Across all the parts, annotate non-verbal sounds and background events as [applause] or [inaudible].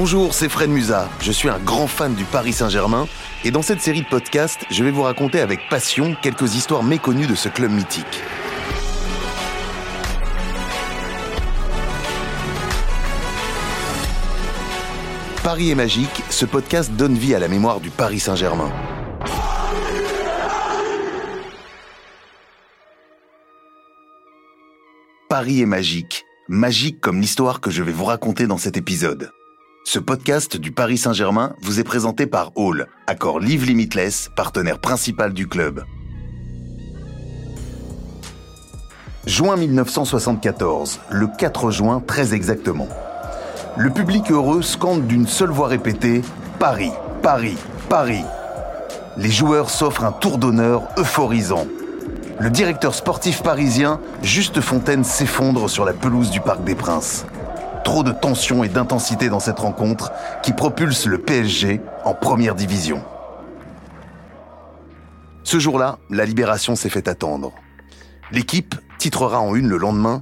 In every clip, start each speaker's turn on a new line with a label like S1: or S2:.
S1: Bonjour, c'est Fred Musa. Je suis un grand fan du Paris Saint-Germain et dans cette série de podcasts, je vais vous raconter avec passion quelques histoires méconnues de ce club mythique. Paris est magique, ce podcast donne vie à la mémoire du Paris Saint-Germain. Paris est magique, magique comme l'histoire que je vais vous raconter dans cet épisode. Ce podcast du Paris Saint-Germain vous est présenté par Hall, accord Live Limitless, partenaire principal du club. Juin 1974, le 4 juin très exactement. Le public heureux scande d'une seule voix répétée Paris, Paris, Paris. Les joueurs s'offrent un tour d'honneur euphorisant. Le directeur sportif parisien, Juste Fontaine, s'effondre sur la pelouse du Parc des Princes. Trop de tension et d'intensité dans cette rencontre qui propulse le PSG en première division. Ce jour-là, la libération s'est fait attendre. L'équipe titrera en une le lendemain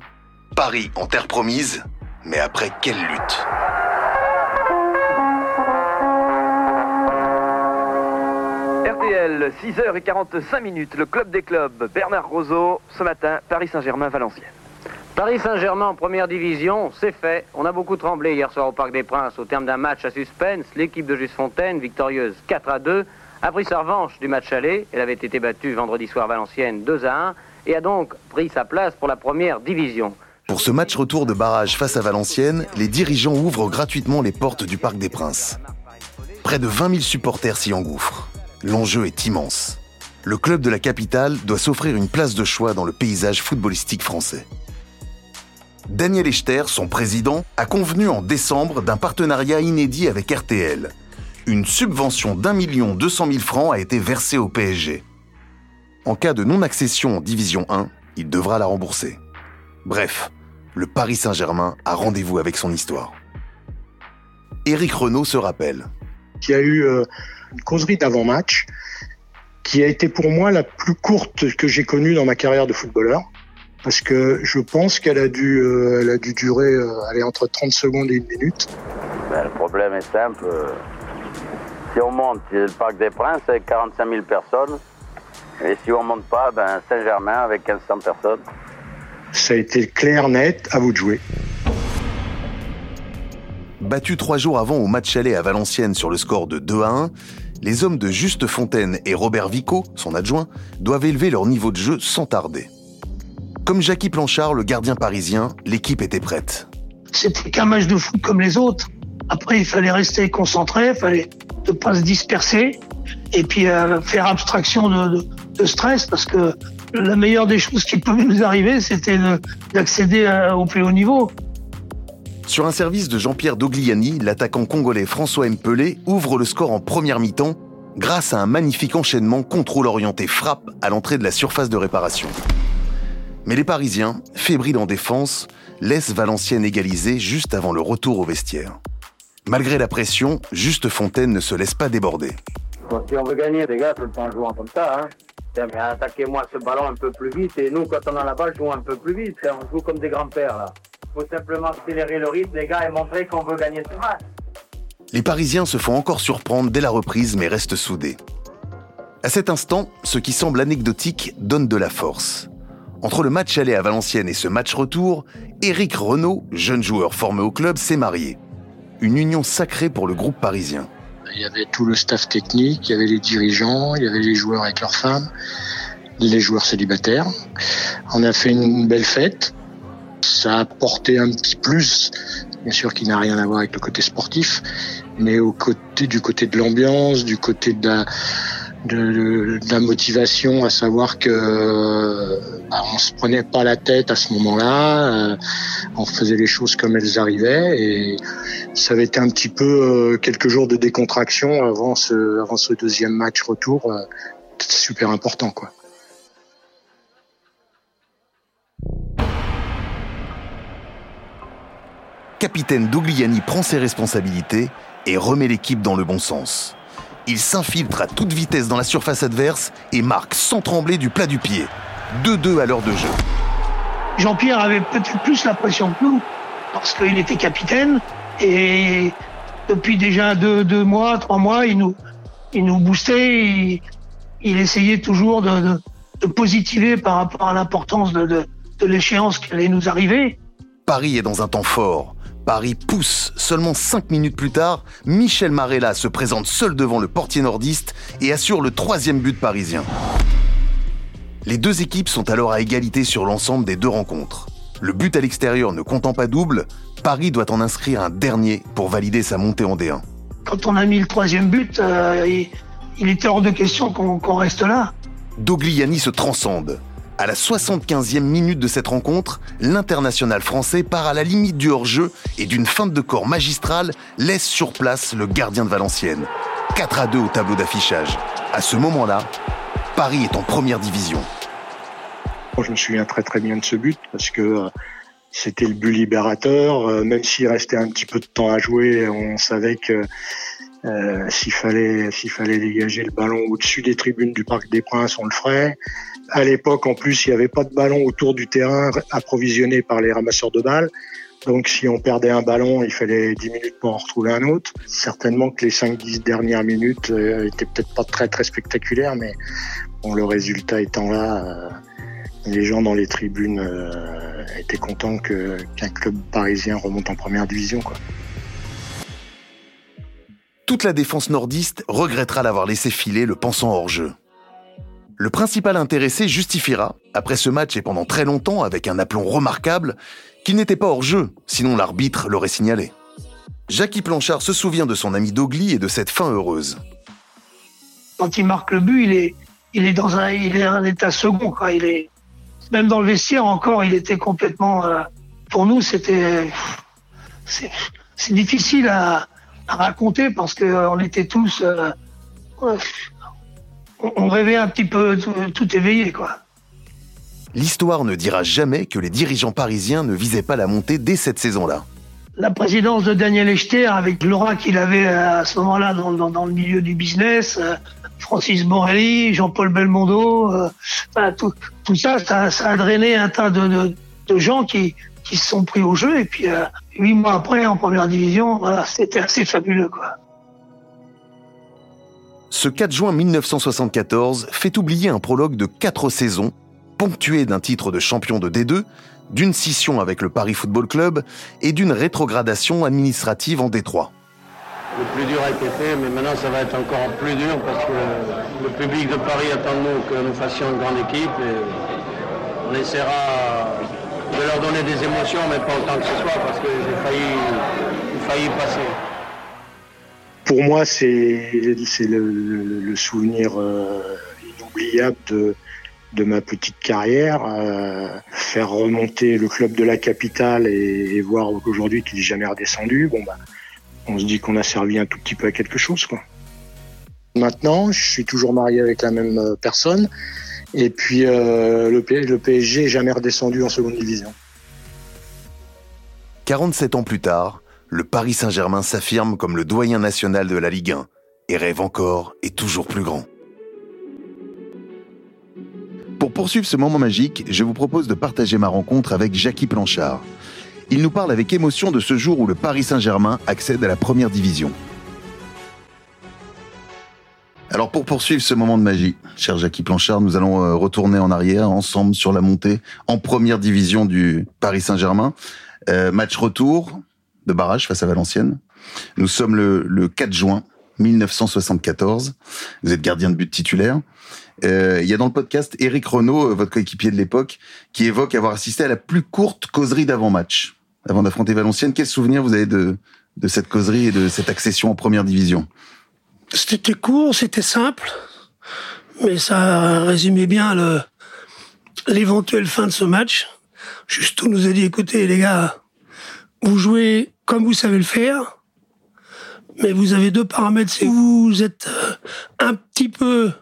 S1: Paris en terre promise, mais après quelle lutte?
S2: RTL, 6h45 minutes, le club des clubs, Bernard Roseau, ce matin, Paris Saint-Germain, Valenciennes.
S3: Paris Saint-Germain première division, c'est fait. On a beaucoup tremblé hier soir au Parc des Princes. Au terme d'un match à suspense, l'équipe de Juste Fontaine, victorieuse 4 à 2, a pris sa revanche du match aller. Elle avait été battue vendredi soir Valenciennes 2 à 1 et a donc pris sa place pour la première division.
S1: Pour ce match retour de barrage face à Valenciennes, les dirigeants ouvrent gratuitement les portes du Parc des Princes. Près de 20 000 supporters s'y engouffrent. L'enjeu est immense. Le club de la capitale doit s'offrir une place de choix dans le paysage footballistique français. Daniel Echter, son président, a convenu en décembre d'un partenariat inédit avec RTL. Une subvention d'un million deux cent mille francs a été versée au PSG. En cas de non-accession en Division 1, il devra la rembourser. Bref, le Paris Saint-Germain a rendez-vous avec son histoire. Éric Renault se rappelle.
S4: Il y a eu euh, une causerie d'avant-match qui a été pour moi la plus courte que j'ai connue dans ma carrière de footballeur. Parce que je pense qu'elle a dû, euh, elle a dû durer euh, aller entre 30 secondes et une minute.
S5: Ben, le problème est simple. Si on monte, le Parc des Princes avec 45 000 personnes. Et si on monte pas, ben Saint-Germain avec 1500 personnes.
S4: Ça a été clair, net, à vous de jouer.
S1: Battus trois jours avant au match aller à Valenciennes sur le score de 2 à 1, les hommes de Juste Fontaine et Robert Vico, son adjoint, doivent élever leur niveau de jeu sans tarder. Comme Jackie Planchard, le gardien parisien, l'équipe était prête.
S6: C'était qu'un match de foot comme les autres. Après, il fallait rester concentré, il fallait ne pas se disperser et puis euh, faire abstraction de, de, de, stress parce que la meilleure des choses qui pouvaient nous arriver, c'était d'accéder au plus haut niveau.
S1: Sur un service de Jean-Pierre Dogliani, l'attaquant congolais François Mpelé ouvre le score en première mi-temps grâce à un magnifique enchaînement contrôle orienté frappe à l'entrée de la surface de réparation. Mais les Parisiens, fébriles en défense, laissent Valenciennes égaliser juste avant le retour au vestiaire. Malgré la pression, Juste Fontaine ne se laisse pas déborder.
S5: Si on veut gagner, les gars, tout le temps jouer comme ça. Hein. Mais attaquez-moi ce ballon un peu plus vite. Et nous, quand on a la balle, jouons un peu plus vite. On joue comme des grands-pères, là. faut simplement accélérer le rythme, les gars, et montrer qu'on veut gagner ce match.
S1: Les Parisiens se font encore surprendre dès la reprise, mais restent soudés. À cet instant, ce qui semble anecdotique donne de la force. Entre le match aller à Valenciennes et ce match retour, Éric Renault, jeune joueur formé au club, s'est marié. Une union sacrée pour le groupe parisien.
S4: Il y avait tout le staff technique, il y avait les dirigeants, il y avait les joueurs avec leurs femmes, les joueurs célibataires. On a fait une belle fête. Ça a apporté un petit plus, bien sûr qui n'a rien à voir avec le côté sportif, mais au côté du côté de l'ambiance, du côté de la, de, la motivation, à savoir que bah, on se prenait pas la tête à ce moment-là, euh, on faisait les choses comme elles arrivaient et ça avait été un petit peu euh, quelques jours de décontraction avant ce, deuxième match retour, euh, super important quoi.
S1: Capitaine Dogliani prend ses responsabilités et remet l'équipe dans le bon sens. Il s'infiltre à toute vitesse dans la surface adverse et marque sans trembler du plat du pied. 2-2 à l'heure de jeu.
S6: Jean-Pierre avait peut-être plus la pression que nous, parce qu'il était capitaine et depuis déjà deux, deux mois, trois mois, il nous, il nous boostait, il, il essayait toujours de, de, de, positiver par rapport à l'importance de, de, de l'échéance qui allait nous arriver.
S1: Paris est dans un temps fort. Paris pousse. Seulement cinq minutes plus tard, Michel Marella se présente seul devant le portier nordiste et assure le troisième but parisien. Les deux équipes sont alors à égalité sur l'ensemble des deux rencontres. Le but à l'extérieur ne comptant pas double, Paris doit en inscrire un dernier pour valider sa montée en D1.
S6: Quand on a mis le troisième but, euh, il, il, était hors de question qu'on qu reste là.
S1: Dogliani se transcende. À la 75e minute de cette rencontre, l'international français part à la limite du hors-jeu et d'une feinte de corps magistrale laisse sur place le gardien de Valenciennes. 4 à 2 au tableau d'affichage. À ce moment-là, Paris est en première division.
S4: Je me souviens très très bien de ce but parce que euh, c'était le but libérateur. Euh, même s'il restait un petit peu de temps à jouer, on savait que euh, s'il fallait s'il fallait dégager le ballon au-dessus des tribunes du Parc des Princes, on le ferait. À l'époque, en plus, il n'y avait pas de ballon autour du terrain approvisionné par les ramasseurs de balles. Donc, si on perdait un ballon, il fallait 10 minutes pour en retrouver un autre. Certainement que les 5-10 dernières minutes euh, étaient peut-être pas très très spectaculaires, mais bon, le résultat étant là, euh, les gens dans les tribunes euh, étaient contents qu'un club parisien remonte en première division. Quoi.
S1: Toute la défense nordiste regrettera d'avoir laissé filer le pensant hors jeu. Le principal intéressé justifiera, après ce match et pendant très longtemps avec un aplomb remarquable, qu'il n'était pas hors jeu, sinon l'arbitre l'aurait signalé. Jackie Planchard se souvient de son ami Dogli et de cette fin heureuse.
S6: Quand il marque le but, il est, dans un, état second. Il est, même dans le vestiaire encore, il était complètement. Euh, pour nous, c'était, c'est difficile à, à, raconter parce que on était tous. Euh, on rêvait un petit peu tout, tout éveillé, quoi.
S1: L'histoire ne dira jamais que les dirigeants parisiens ne visaient pas la montée dès cette saison-là.
S6: La présidence de Daniel Echter, avec l'aura qu'il avait à ce moment-là dans, dans, dans, le milieu du business, euh, Francis Borrelli, Jean-Paul Belmondo, euh, enfin, tout, tout ça, ça, ça, a drainé un tas de, de, de, gens qui, qui se sont pris au jeu. Et puis, euh, huit mois après, en première division, voilà, c'était assez fabuleux, quoi.
S1: Ce 4 juin 1974 fait oublier un prologue de quatre saisons, ponctué d'un titre de champion de D2, d'une scission avec le Paris Football Club et d'une rétrogradation administrative en D3.
S7: Le plus dur a été fait, mais maintenant ça va être encore plus dur parce que le public de Paris attend de nous que nous fassions une grande équipe et on essaiera de leur donner des émotions, mais pas autant que ce soit parce que j'ai failli, failli passer
S4: pour moi, c'est le, le, souvenir euh, inoubliable de, de ma petite carrière. Euh, faire remonter le club de la capitale et, voir aujourd'hui qu'il n'est jamais redescendu, bon bah, on se dit qu'on a servi un tout petit peu à quelque chose. Quoi. Maintenant, je suis toujours marié avec la même personne. Et puis euh, le, PSG n'est jamais redescendu en seconde division.
S1: 47 ans plus tard, le Paris Saint-Germain s'affirme comme le doyen national de la Ligue 1 et rêve encore et toujours plus grand. Pour poursuivre ce moment magique, je vous propose de partager ma rencontre avec Jackie Planchard. Il nous parle avec émotion de ce jour où le Paris Saint-Germain accède à la première division. Alors pour poursuivre ce moment de magie, cher Jackie Planchard, nous allons retourner en arrière ensemble sur la montée en première division du Paris Saint-Germain. Euh, match retour, de barrage face à Valenciennes. Nous sommes le, le 4 juin 1974. Vous êtes gardien de but titulaire. Euh, il y a dans le podcast Eric Renault, votre coéquipier de l'époque, qui évoque avoir assisté à la plus courte causerie d'avant-match, avant d'affronter Valenciennes. Quel souvenir vous avez de, de cette causerie et de cette accession en première division?
S6: C'était court, c'était simple, mais ça résumait bien le l'éventuelle fin de ce match. Justo nous a dit, écoutez les gars, vous jouez comme vous savez le faire, mais vous avez deux paramètres. Si vous êtes un petit peu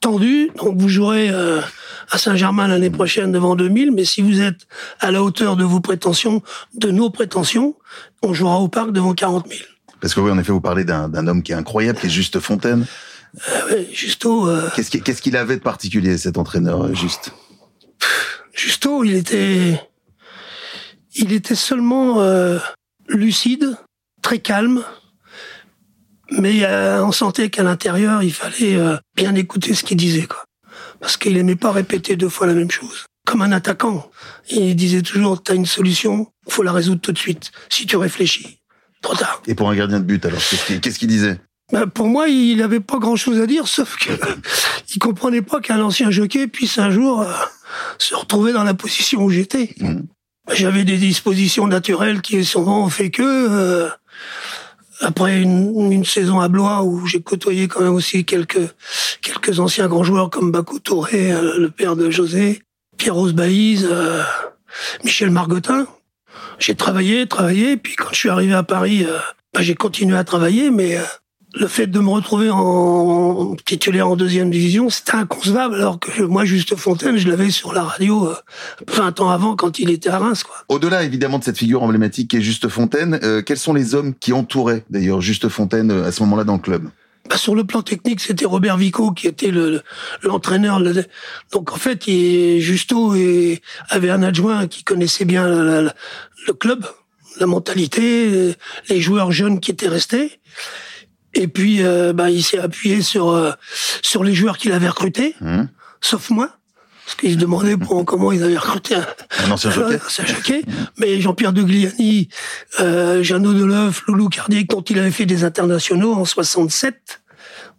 S6: tendu, donc vous jouerez à Saint-Germain l'année prochaine devant 2000, mais si vous êtes à la hauteur de vos prétentions, de nos prétentions, on jouera au parc devant 40 000.
S1: Parce que oui, en effet, vous parlez d'un homme qui est incroyable, qui est Juste Fontaine.
S6: Euh, Justo. Euh...
S1: Qu'est-ce qu'il qu avait de particulier, cet entraîneur, Juste?
S6: Justo, il était, il était seulement euh, lucide, très calme, Mais euh, on sentait qu'à l'intérieur, il fallait euh, bien écouter ce qu'il disait, quoi. Parce qu'il aimait pas répéter deux fois la même chose. Comme un attaquant. Il disait toujours, t'as une solution, faut la résoudre tout de suite. Si tu réfléchis, trop tard.
S1: Et pour un gardien de but, alors, qu'est-ce qu'il disait?
S6: Ben, pour moi, il avait pas grand chose à dire, sauf que [laughs] il comprenait pas qu'un ancien jockey puisse un jour euh, se retrouver dans la position où j'étais.
S1: Mhm.
S6: J'avais des dispositions naturelles qui souvent ont fait que, euh, après une, une saison à Blois où j'ai côtoyé quand même aussi quelques quelques anciens grands joueurs comme Bakou Touré, euh, le père de José, Pierre-Rose Baïse, euh, Michel Margotin. J'ai travaillé, travaillé, puis quand je suis arrivé à Paris, euh, bah, j'ai continué à travailler, mais euh, le fait de me retrouver en titulaire en deuxième division, c'était inconcevable, alors que moi, Juste Fontaine, je l'avais sur la radio euh, 20 ans avant quand il était à Reims.
S1: Au-delà évidemment de cette figure emblématique qui est Juste Fontaine, euh, quels sont les hommes qui entouraient d'ailleurs Juste Fontaine à ce moment-là dans le club?
S6: Bah, sur le plan technique, c'était Robert Vico qui était le le- l'entraîneur. le- donc en fait, il, Justo et, avait un adjoint qui connaissait bien le, club, la mentalité, les joueurs jeunes qui étaient restés. Et puis, euh, bah, il s'est appuyé sur euh, sur les joueurs qu'il avait recrutés,
S1: Hum
S6: sauf moi. Parce qu'il se demandait pour, comment ils avaient recruté un,
S1: Un ancien jockey [laughs]
S6: c'est choqué. Mais Jean-Pierre de Gliani, euh, Jeannot Deloeuf, Loulou Cardiac, dont il avait fait des internationaux en 67.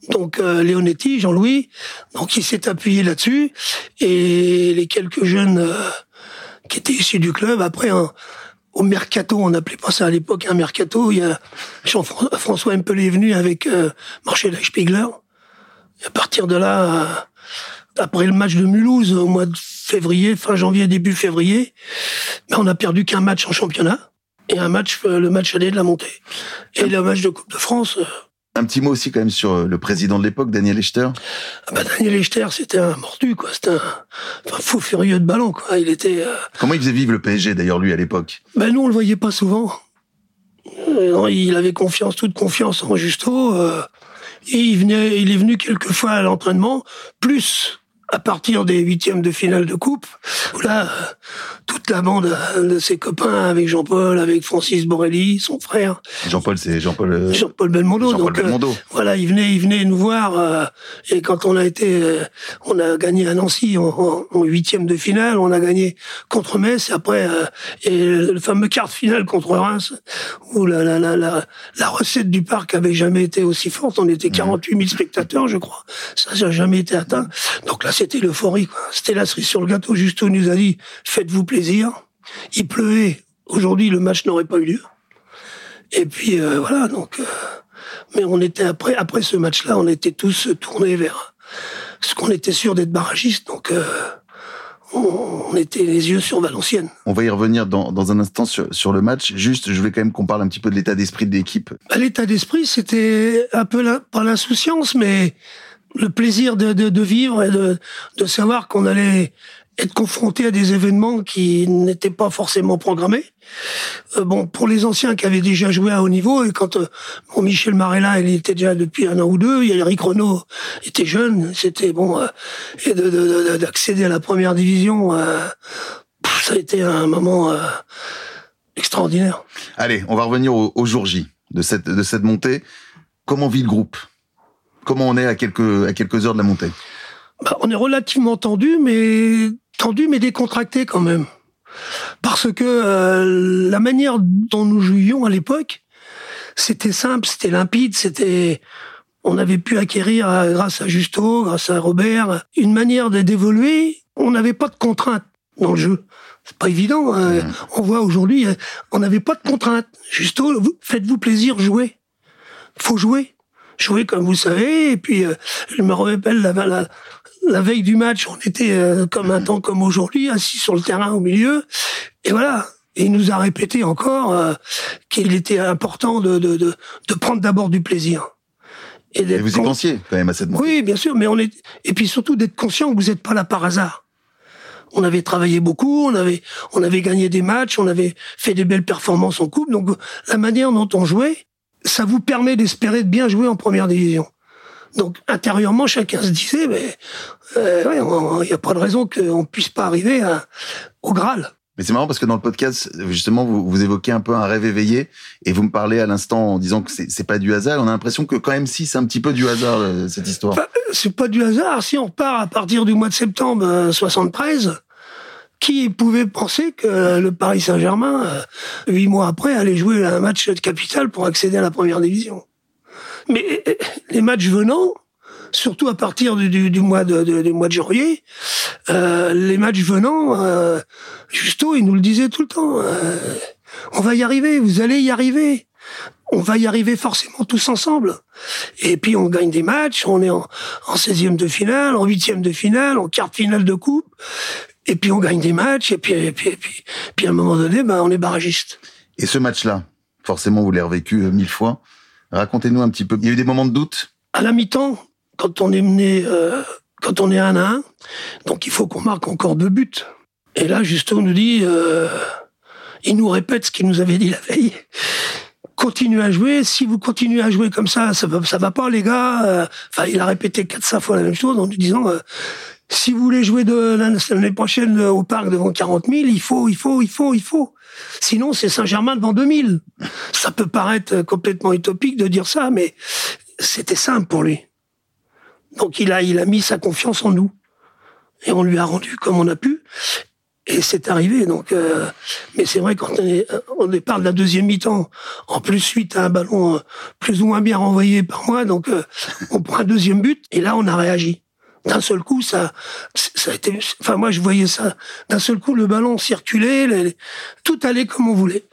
S6: Donc euh, Leonetti, Jean-Louis, donc il s'est appuyé là-dessus. Et les quelques jeunes euh, qui étaient issus du club, après un- au mercato, on n'appelait pas ça à l'époque un mercato, il y a Jean-François Empelé est venu avec euh, Marcel Spiegler. Et à partir de là, euh, après le match de Mulhouse au mois de février, fin janvier, début février, ben on a perdu qu'un match en championnat et un match, euh, le match allé de la montée. Et le match de Coupe de France, euh,
S1: Un petit mot aussi quand même sur euh, le président de l'époque, Daniel Echter.
S6: ah ben Daniel Echter, c'était un mordu, quoi. C'était un, fou furieux de ballon, quoi. Il était, euh,
S1: Comment il faisait vivre le PSG d'ailleurs lui à l'époque?
S6: Ben nous on le voyait pas souvent. Non, il avait confiance, toute confiance en Justo. euh, et il venait, il est venu quelques fois à l'entraînement, plus à partir des huitièmes de finale de coupe, où là, euh, toute la bande euh, de ses copains, avec Jean-Paul, avec Francis Borelli, son frère,
S1: Jean-Paul, c'est Jean-Paul. euh,
S6: Jean-Paul Belmondo.
S1: Jean-Paul
S6: donc, euh,
S1: Belmondo.
S6: voilà, il venait, il venait nous voir. euh, et quand on a été, euh, on a gagné à Nancy en, huitième de finale, on a gagné contre Metz. Et après, euh, et le fameux quart de finale contre Reims, où la, la, la, la, la recette du parc avait jamais été aussi forte. On était 48 000 spectateurs, je crois. Ça, ça n'a jamais été atteint. Donc là, c'était l'euphorie. C'était la cerise sur le gâteau. Justo nous a dit, faites-vous plaisir. Il pleuvait. Aujourd'hui, le match n'aurait pas eu lieu. Et puis euh, voilà, donc. euh, mais on était après, après ce match-là, on était tous tournés vers ce qu'on était sûr d'être barragistes. Donc, euh, on, était les yeux sur Valenciennes.
S1: On va y revenir dans, dans un instant sur, sur le match. Juste, je voulais quand même qu'on parle un petit peu de l'état d'esprit de l'équipe.
S6: Bah, L'état d'esprit, c'était un peu la, pas l'insouciance, mais le plaisir de, de, de vivre et de, de savoir qu'on allait être confronté à des événements qui n'étaient pas forcément programmés. Euh, bon, pour les anciens qui avaient déjà joué à haut niveau, et quand euh, Michel Marella, il était déjà depuis un an ou deux, il y a Eric Renault, était jeune, c'était bon, euh, et de- de- de- d'accéder à la première division, euh, ça a été un moment euh, extraordinaire.
S1: Allez, on va revenir au, au jour J de cette, de cette montée. Comment vit le groupe? Comment on est à quelques, à quelques heures de la montée
S6: Bah, on est relativement tendu, mais tendu, mais décontracté quand même. Parce que euh, la manière dont nous jouions à l'époque, c'était simple, c'était limpide, c'était on avait pu acquérir euh, grâce à Justo, grâce à Robert, une manière de- d'évoluer. On n'avait pas de contraintes dans le jeu. C'est pas évident. hein. On voit aujourd'hui, euh, on n'avait pas de contraintes. Justo, vous- faites-vous plaisir, jouez. Faut jouer. Jouer comme vous savez. Et puis, euh, je me rappelle la, la, la veille du match, on était euh, comme un temps comme aujourd'hui, assis sur le terrain au milieu. Et voilà. Et il nous a répété encore euh, qu'il était important de, de, de, de prendre d'abord du plaisir. Et
S1: Et vous y pensiez quand même à cette montée
S6: oui, bien sûr, mais on est et puis surtout d'être conscient que vous n'êtes pas là par hasard. On avait travaillé beaucoup, on avait on avait gagné des matchs, on avait fait des belles performances en coupe, donc la manière dont on jouait, ça vous permet d'espérer de bien jouer en première division. Donc intérieurement, chacun se disait, mais euh, ouais, il n'y a pas de raison qu'on puisse pas arriver à- au Graal.
S1: Mais c'est marrant parce que dans le podcast, justement, vous, vous évoquez un peu un rêve éveillé et vous me parlez à l'instant en disant que c'est pas du hasard. On a l'impression que quand même si c'est un petit peu du hasard euh, cette histoire.
S6: Enfin, c'est pas du hasard. Si on part à partir du mois de septembre euh, 73, qui pouvait penser que le Paris Saint-Germain, euh, huit mois après, allait jouer un match de capitale pour accéder à la première division? Mais euh, les matchs venant, surtout à partir du, mois de, janvier, euh, les matchs venant, euh, Justo, il nous le disait tout le temps. euh, on va y arriver, vous allez y arriver. On va y arriver forcément tous ensemble. Et puis on gagne des matchs, on est en, en 16e de finale, en 8e de finale, en quart de finale de coupe. Et puis on gagne des matchs, et puis, et puis, et puis, puis à un moment donné, ben, on est barragiste.
S1: Et ce match-là, forcément, vous l'avez revécu euh, mille fois. Racontez-nous un petit peu. Il y a eu des moments de doute?
S6: À la mi-temps, quand on est mené, euh, quand on est 1 à 1, donc il faut qu'on marque encore deux buts. Et là, Justo nous dit, euh, il nous répète ce qu'il nous avait dit la veille. Continuez à jouer. Si vous continuez à jouer comme ça, ça va, ça va pas, les gars. Euh, Enfin, il a répété quatre, cinq fois la même chose en nous disant, euh, si vous voulez jouer l'année prochaine euh, au parc devant 40 000, il faut, il faut, il faut, il faut. Sinon, c'est Saint-Germain devant 2000. Ça peut paraître euh, complètement utopique de dire ça, mais c'était simple pour lui. Donc il a, il a mis sa confiance en nous. Et on lui a rendu comme on a pu. Et c'est arrivé. Donc, euh, mais c'est vrai quand on est départ de la deuxième mi-temps, en plus suite à un ballon plus ou moins bien renvoyé par moi, donc euh, on prend un deuxième but. Et là, on a réagi. D'un seul coup, ça, ça a été. Enfin, moi, je voyais ça. D'un seul coup, le ballon circulait, les- tout allait comme on voulait.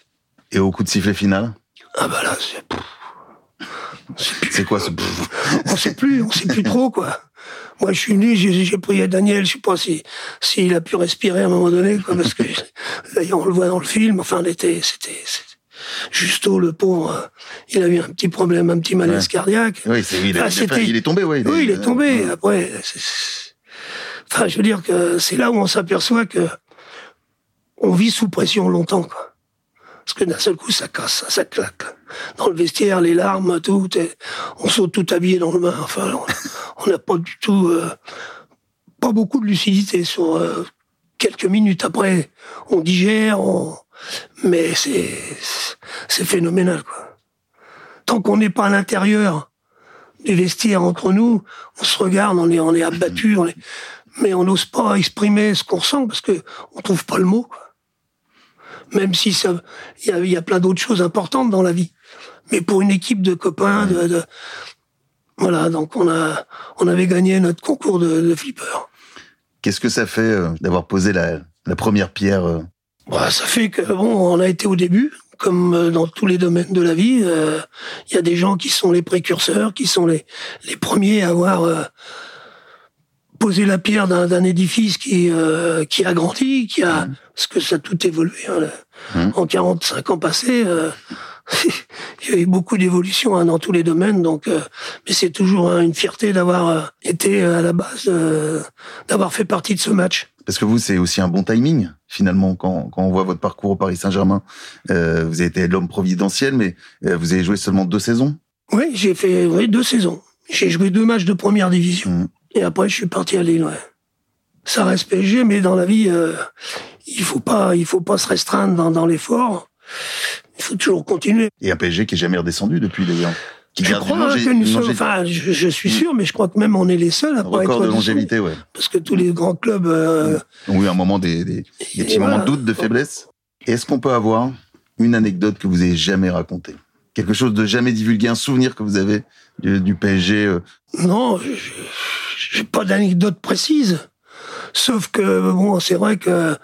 S1: Et au coup de sifflet final
S6: Ah bah là, c'est.
S1: C'est quoi ce...
S6: on sait plus, on sait plus trop quoi. Moi, je suis venu, j'ai prié Daniel, je sais pas si s'il a pu respirer à un moment donné, quoi, parce que d'ailleurs on le voit dans le film. Enfin, l'été, c'était- Justo, le pauvre, il a eu un petit problème, un petit malaise
S1: Ouais.
S6: cardiaque.
S1: Oui, c'est, il, a- il a fait-
S6: c'était-
S1: il est tombé, ouais.
S6: Oui, il est tombé. Après, enfin, je veux dire que c'est là où on s'aperçoit que on vit sous pression longtemps, quoi. Parce que d'un seul coup, ça casse, ça, claque. Dans le vestiaire, les larmes, tout, et on saute tout habillé dans le bain. Enfin, on n'a pas du tout, euh, pas beaucoup de lucidité sur euh, quelques minutes après. On digère, on... mais c'est phénoménal, quoi. Tant qu'on n'est pas à l'intérieur du vestiaire entre nous, on se regarde, on est, on est abattu, mais on n'ose pas exprimer ce qu'on ressent parce que on trouve pas le mot. Même si ça, il y a, plein d'autres choses importantes dans la vie. Mais pour une équipe de copains, voilà, donc on a, on avait gagné notre concours de, flipper.
S1: Qu'est-ce que ça fait euh, d'avoir posé la, la première pierre euh,
S6: Bah, ça fait que bon, on a été au début, comme euh, dans tous les domaines de la vie. euh, Il y a des gens qui sont les précurseurs, qui sont les les premiers à avoir euh, posé la pierre d'un édifice qui euh, qui a grandi, qui a parce que ça a tout évolué. hein, là.
S1: Mhm.
S6: En 45 ans passés, euh, [laughs] il y a eu beaucoup d'évolutions hein, dans tous les domaines. Donc, euh, mais c'est toujours hein, une fierté d'avoir euh, été euh, à la base, euh, d'avoir fait partie de ce match.
S1: Parce que vous, c'est aussi un bon timing, finalement, quand, quand on voit votre parcours au Paris Saint-Germain? Euh, vous avez été l'homme providentiel, mais euh, vous avez joué seulement deux saisons?
S6: Oui, j'ai fait oui, deux saisons. J'ai joué deux matchs de première division.
S1: Mhm.
S6: Et après, je suis parti à Lille, ouais. Ça reste PSG, mais dans la vie, euh, il faut pas, il faut pas se restreindre dans, dans l'effort. Il faut toujours continuer.
S1: Et un PSG qui est jamais redescendu depuis, d'ailleurs. Qui
S6: Je crois que nous sommes, enfin, je, je suis sûr, mais je crois que même on est les seuls à pas être
S1: de longévité, ouais.
S6: Parce que tous les grands clubs, euh,
S1: Donc oui, un moment des, des, des
S6: Et
S1: petits
S6: voilà.
S1: moments de doute, de faiblesse. Est-ce qu'on peut avoir une anecdote que vous ayez jamais racontée? Quelque chose de jamais divulgué, un souvenir que vous avez du, du PSG euh,
S6: Non, j'ai pas d'anecdote précise. Sauf que, bon, c'est vrai que,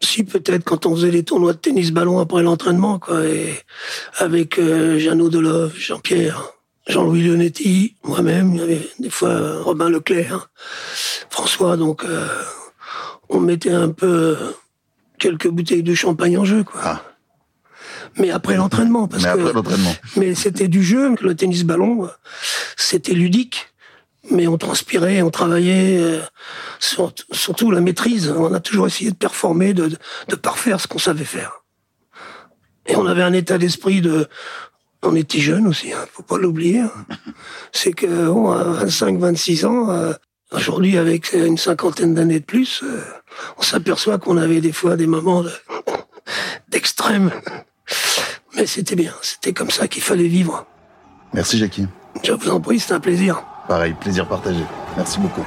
S6: si peut-être quand on faisait les tournois de tennis ballon après l'entraînement, quoi, et avec euh, Jeannot Delove, Jean-Pierre, Jean-Louis Leonetti, moi-même, il y avait des fois euh, Robin Leclerc, François, donc euh, on mettait un peu quelques bouteilles de champagne en jeu, quoi.
S1: Ah.
S6: Mais après l'entraînement, parce
S1: Mais
S6: que
S1: après l'entraînement.
S6: mais c'était du jeu. Le tennis ballon, c'était ludique. Mais on transpirait, on travaillait, euh, sur- surtout la maîtrise. On a toujours essayé de performer, de, parfaire ce qu'on savait faire. Et on avait un état d'esprit de... On était jeunes aussi, hein, faut pas l'oublier. hein. [laughs] C'est que bon, à 25, 26 ans, euh, Aujourd'hui, avec une cinquantaine d'années de plus, euh, on s'aperçoit qu'on avait des fois des moments [laughs] d'extrême. Mais c'était bien, c'était comme ça qu'il fallait vivre.
S1: Merci Jackie.
S6: Je vous en prie, c'est un plaisir.
S1: Pareil, plaisir partagé. Merci beaucoup.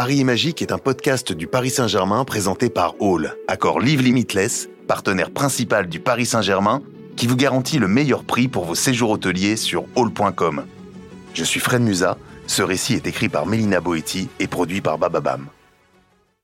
S1: Paris Magique est un podcast du Paris Saint-Germain présenté par Hall, accord Live Limitless, partenaire principal du Paris Saint-Germain, qui vous garantit le meilleur prix pour vos séjours hôteliers sur hall.com. Je suis Fred Musa, ce récit est écrit par Mélina Boetti et produit par Bababam.